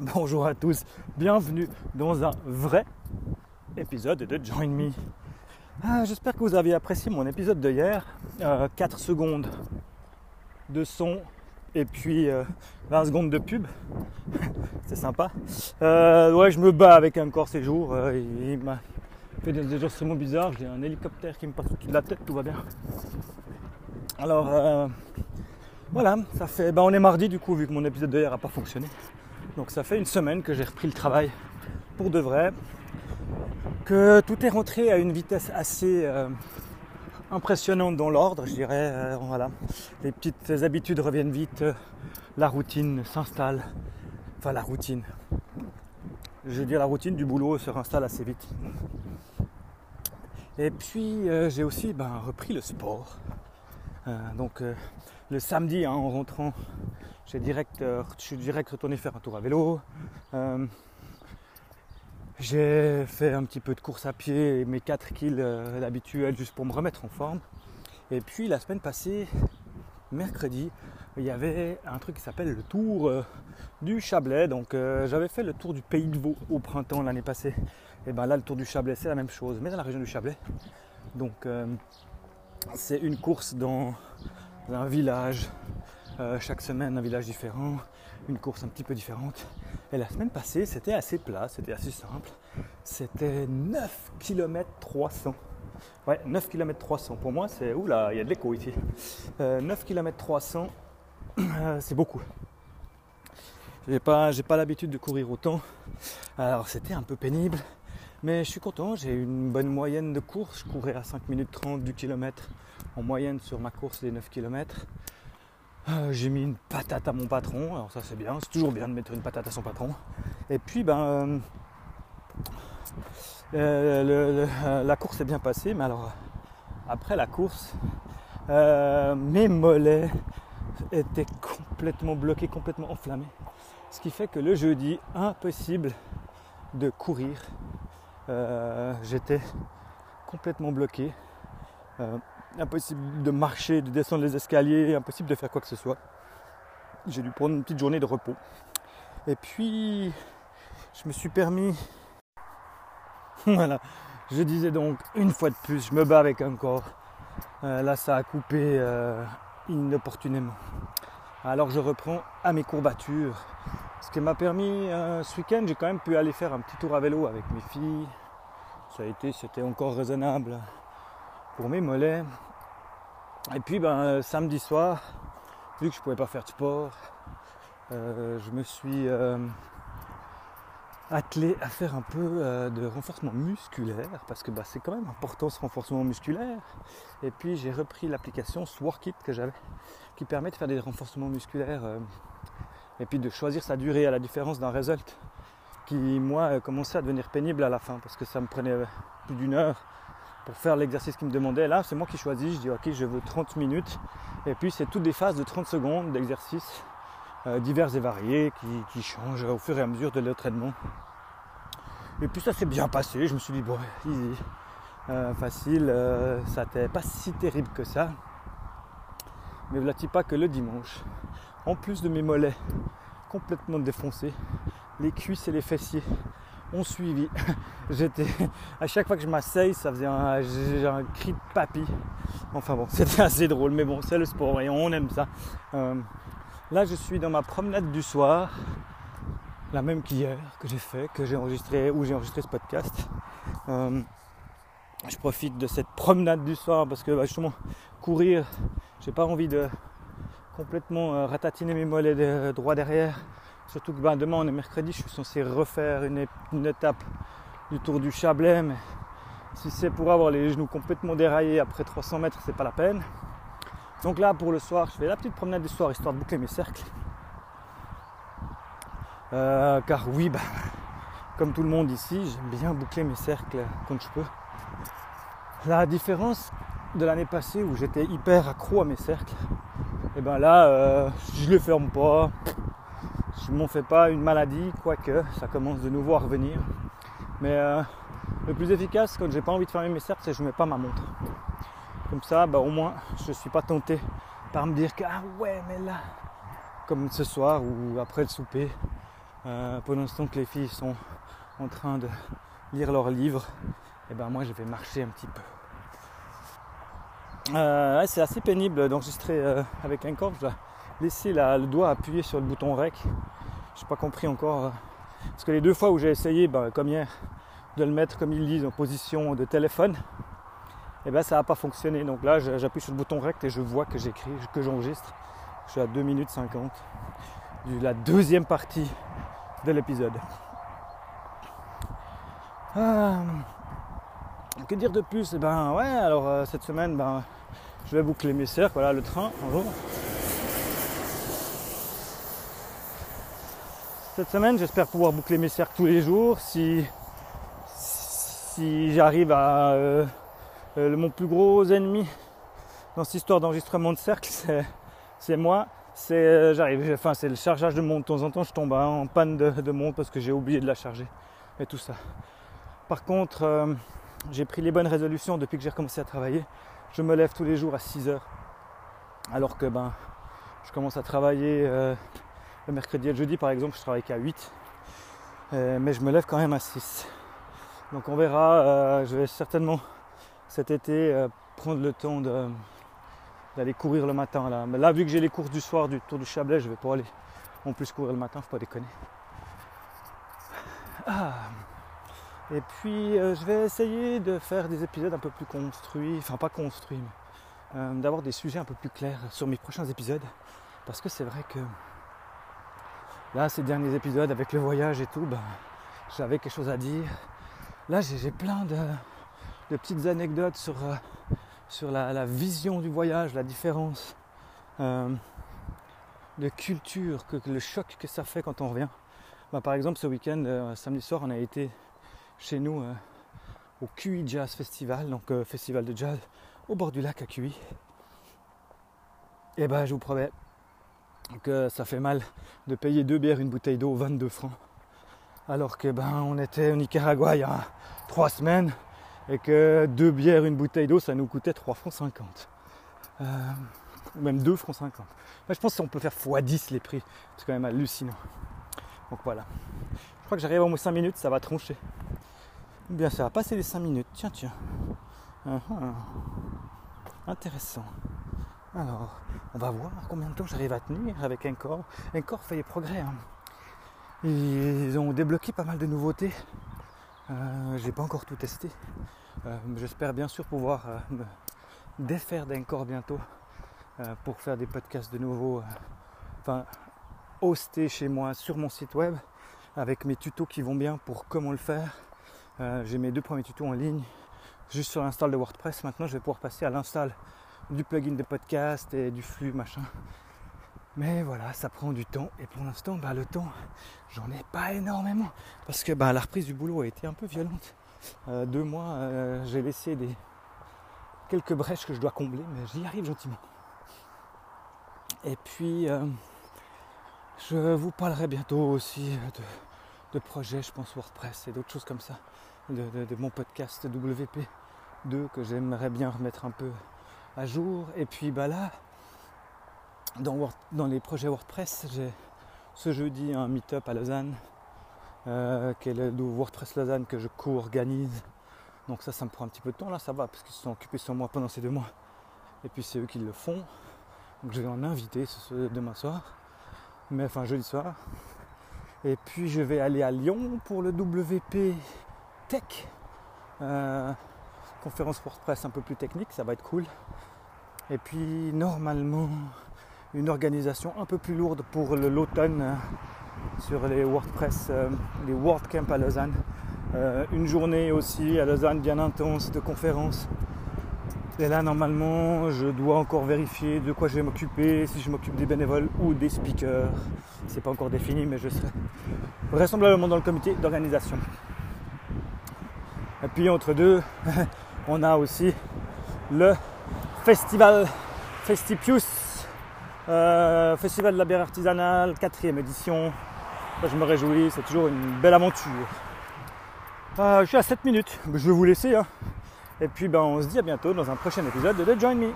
Bonjour à tous, bienvenue dans un vrai épisode de Join Me. Ah, J'espère que vous avez apprécié mon épisode de hier. 4 euh, secondes de son et puis 20 euh, secondes de pub. C'est sympa. Euh, ouais, je me bats avec un corps ces jours. il m'a fait des ajustements bizarres. J'ai un hélicoptère qui me passe au-dessus de la tête, tout va bien. Alors, voilà, ça fait. Ben, on est mardi du coup, vu que mon épisode de hier n'a pas fonctionné. Donc ça fait une semaine que j'ai repris le travail pour de vrai, que tout est rentré à une vitesse assez euh, impressionnante dans l'ordre, je dirais. Euh, voilà, les petites habitudes reviennent vite, euh, la routine s'installe, enfin la routine. Je veux dire la routine du boulot se réinstalle assez vite. Et puis j'ai aussi ben, repris le sport. Donc le samedi hein, en rentrant j'ai direct, euh, je suis direct retourné faire un tour à vélo. Euh, j'ai fait un petit peu de course à pied, mes 4 kills euh, habituels juste pour me remettre en forme. Et puis la semaine passée, mercredi, il y avait un truc qui s'appelle le tour du Chablais. Donc j'avais fait le tour du Pays de Vaud au printemps l'année passée. Et bien là, le tour du Chablais, c'est la même chose, mais dans la région du Chablais. Donc c'est une course dans un village euh, chaque semaine un village différent, une course un petit peu différente. Et la semaine passée, c'était assez plat, c'était assez simple. C'était 9 km 300. Ouais, 9 km 300. Pour moi, c'est. Oula, il y a de l'écho ici. 9 km 300, c'est beaucoup. J'ai pas, j'ai pas l'habitude de courir autant. Alors, c'était un peu pénible. Mais je suis content, j'ai une bonne moyenne de course. Je courais à 5 minutes 30 du kilomètre en moyenne sur ma course des 9 km. Euh, j'ai mis une patate à mon patron, alors ça c'est bien, c'est toujours bien de mettre une patate à son patron. Et puis ben euh, euh, la course est bien passée, mais alors après la course, mes mollets étaient complètement bloqués, complètement enflammés. Ce qui fait que le jeudi, impossible de courir. J'étais complètement bloqué impossible de marcher, de descendre les escaliers, impossible de faire quoi que ce soit. J'ai dû prendre une petite journée de repos. Et puis, je me suis permis. voilà. Je disais donc, une fois de plus, je me bats avec un corps. Euh, là, ça a coupé euh, inopportunément. Alors, je reprends à mes courbatures. Ce qui m'a permis, euh, ce week-end, j'ai quand même pu aller faire un petit tour à vélo avec mes filles. Ça a été, c'était encore raisonnable pour mes mollets. Et puis ben, euh, samedi soir, vu que je ne pouvais pas faire de sport, euh, je me suis attelé à faire un peu de renforcement musculaire parce que bah, c'est quand même important ce renforcement musculaire. Et puis j'ai repris l'application Swarkit que j'avais qui permet de faire des renforcements musculaires et puis de choisir sa durée à la différence d'un result qui moi commençait à devenir pénible à la fin parce que ça me prenait plus d'une heure pour faire l'exercice qu'il me demandait. Là, c'est moi qui choisis. Je dis, ok, je veux 30 minutes. Et puis, c'est toutes des phases de 30 secondes d'exercices euh, divers et variés qui, changent au fur et à mesure de l'entraînement. Et puis, ça s'est bien passé. Je me suis dit, bon, easy, euh, facile. Euh, ça n'était pas si terrible que ça. Mais voilà pas que le dimanche, en plus de mes mollets complètement défoncés, les cuisses et les fessiers ont suivi. J'étais à chaque fois que je m'asseye, ça faisait un, un, cri de papy. Enfin bon, c'était assez drôle, mais bon, c'est le sport et on aime ça. Euh, là, je suis dans ma promenade du soir, la même qu'hier que j'ai fait, que j'ai enregistré, où j'ai enregistré ce podcast. Euh, je profite de cette promenade du soir parce que bah, justement courir, j'ai pas envie de complètement euh, ratatiner mes mollets de, droit derrière Surtout que ben, demain on est mercredi, je suis censé refaire une, étape du Tour du Chablais, mais si c'est pour avoir les genoux complètement déraillés après 300 mètres, c'est pas la peine. Donc là pour le soir, je fais la petite promenade du soir histoire de boucler mes cercles. Euh, car oui, bah, comme tout le monde ici, j'aime bien boucler mes cercles quand je peux. La différence de l'année passée où j'étais hyper accro à mes cercles, et ben là, euh, je les ferme pas, je m'en fais pas une maladie, quoique ça commence de nouveau à revenir. Mais euh, le plus efficace quand j'ai pas envie de fermer mes cercles, c'est que je mets pas ma montre. Comme ça, bah, au moins, je suis pas tenté par me dire que ah ouais, mais là, comme ce soir ou après le souper, euh, pendant ce temps que les filles sont en train de lire leurs livres, et ben moi je vais marcher un petit peu. Euh, c'est assez pénible d'enregistrer euh, avec un corps. Je dois laisser le doigt appuyé sur le bouton REC. Je n'ai pas compris encore. parce que les deux fois où j'ai essayé, ben, comme hier, de le mettre comme ils disent en position de téléphone, et ben ça n'a pas fonctionné. Donc là j'appuie sur le bouton REC et je vois que j'écris, que j'enregistre. Je suis à 2 minutes 50 de la deuxième partie de l'épisode. Ah, que dire de plus? Eh ben ouais, alors euh, cette semaine, ben, je vais boucler mes cercles, voilà le train, bonjour. Cette semaine, j'espère pouvoir boucler mes cercles tous les jours. Si, si j'arrive à euh, euh, mon plus gros ennemi dans cette histoire d'enregistrement de cercle, c'est moi c'est euh, j'arrive, c'est le chargeage de montre. De temps en temps, je tombe hein, en panne de, montre parce que j'ai oublié de la charger et tout ça. Par contre, euh, j'ai pris les bonnes résolutions depuis que j'ai recommencé à travailler. Je me lève tous les jours à 6 heures, alors que ben je commence à travailler le mercredi et le jeudi par exemple, je travaille qu'à 8, mais je me lève quand même à 6. Donc on verra. je vais certainement cet été prendre le temps d'aller courir le matin. Là. Mais là, vu que j'ai les courses du soir du Tour du Chablais, je vais pas aller en plus courir le matin, faut pas déconner. Ah. Et puis, euh, je vais essayer de faire des épisodes un peu plus construits, enfin pas construits, mais euh, d'avoir des sujets un peu plus clairs sur mes prochains épisodes. Parce que c'est vrai que là, ces derniers épisodes avec le voyage et tout, ben, j'avais quelque chose à dire. Là, j'ai plein de, de, petites anecdotes sur euh, la, vision du voyage, la différence euh, de culture, le choc que ça fait quand on revient. Bah, par exemple, ce week-end, euh, samedi soir, on a été chez nous au QI Jazz Festival, donc festival de jazz au bord du lac à QI. Et ben, je vous promets que ça fait mal de payer deux bières, une bouteille d'eau, 22 francs. Alors que ben, on était au Nicaragua il y a trois semaines et que deux bières, une bouteille d'eau, ça nous coûtait 3 francs 50. Euh, ou même 2 francs 50. je pense qu'on peut faire x10 les prix. C'est quand même hallucinant. Donc voilà. Je crois que j'arrive au moins 5 minutes, ça va troncher. Bien, ça va passer les 5 minutes. Tiens, tiens. Uh-huh. Intéressant. Alors, on va voir combien de temps j'arrive à tenir avec un corps. Un corps fait des progrès. Hein. Ils ont débloqué pas mal de nouveautés. Euh, j'ai pas encore tout testé. Euh, j'espère bien sûr pouvoir euh, me défaire d'un corps bientôt pour faire des podcasts de nouveau. enfin, hoster chez moi sur mon site web avec mes tutos qui vont bien pour comment le faire. j'ai mes deux premiers tutos en ligne juste sur l'install de WordPress. Maintenant, je vais pouvoir passer à l'install du plugin de podcast et du flux machin. Mais voilà, ça prend du temps. Et pour l'instant, bah, le temps, j'en ai pas énormément. Parce que bah, la reprise du boulot a été un peu violente. Euh, deux mois, euh, j'ai laissé des quelques brèches que je dois combler, mais j'y arrive gentiment. Et puis, euh, je vous parlerai bientôt aussi de, projets, je pense WordPress et d'autres choses comme ça, de, de mon podcast WP2 que j'aimerais bien remettre un peu à jour. Et puis bah là, dans, les projets WordPress, j'ai ce jeudi un meet-up à Lausanne, euh, qui est le, WordPress Lausanne que je co-organise. Donc ça, ça me prend un petit peu de temps. Là, ça va, parce qu'ils se sont occupés sur moi pendant ces deux mois. Et puis c'est eux qui le font. Donc je vais en inviter demain soir. Mais enfin jeudi soir. Et puis je vais aller à Lyon pour le WP Tech. Euh, conférence WordPress un peu plus technique, ça va être cool. Et puis normalement, une organisation un peu plus lourde pour l'automne euh, sur les WordPress, euh, les WordCamp à Lausanne. Euh, une journée aussi à Lausanne bien intense de conférences. Et là, normalement, je dois encore vérifier de quoi je vais m'occuper, si je m'occupe des bénévoles ou des speakers. C'est pas encore défini, mais je serai vraisemblablement dans le comité d'organisation. Et puis entre deux, on a aussi le festival Festipius euh, Festival de la bière artisanale, quatrième édition. je me réjouis, c'est toujours une belle aventure. Euh, je suis à 7 minutes, je vais vous laisser. Hein. Et puis ben, on se dit à bientôt dans un prochain épisode de The Join Me.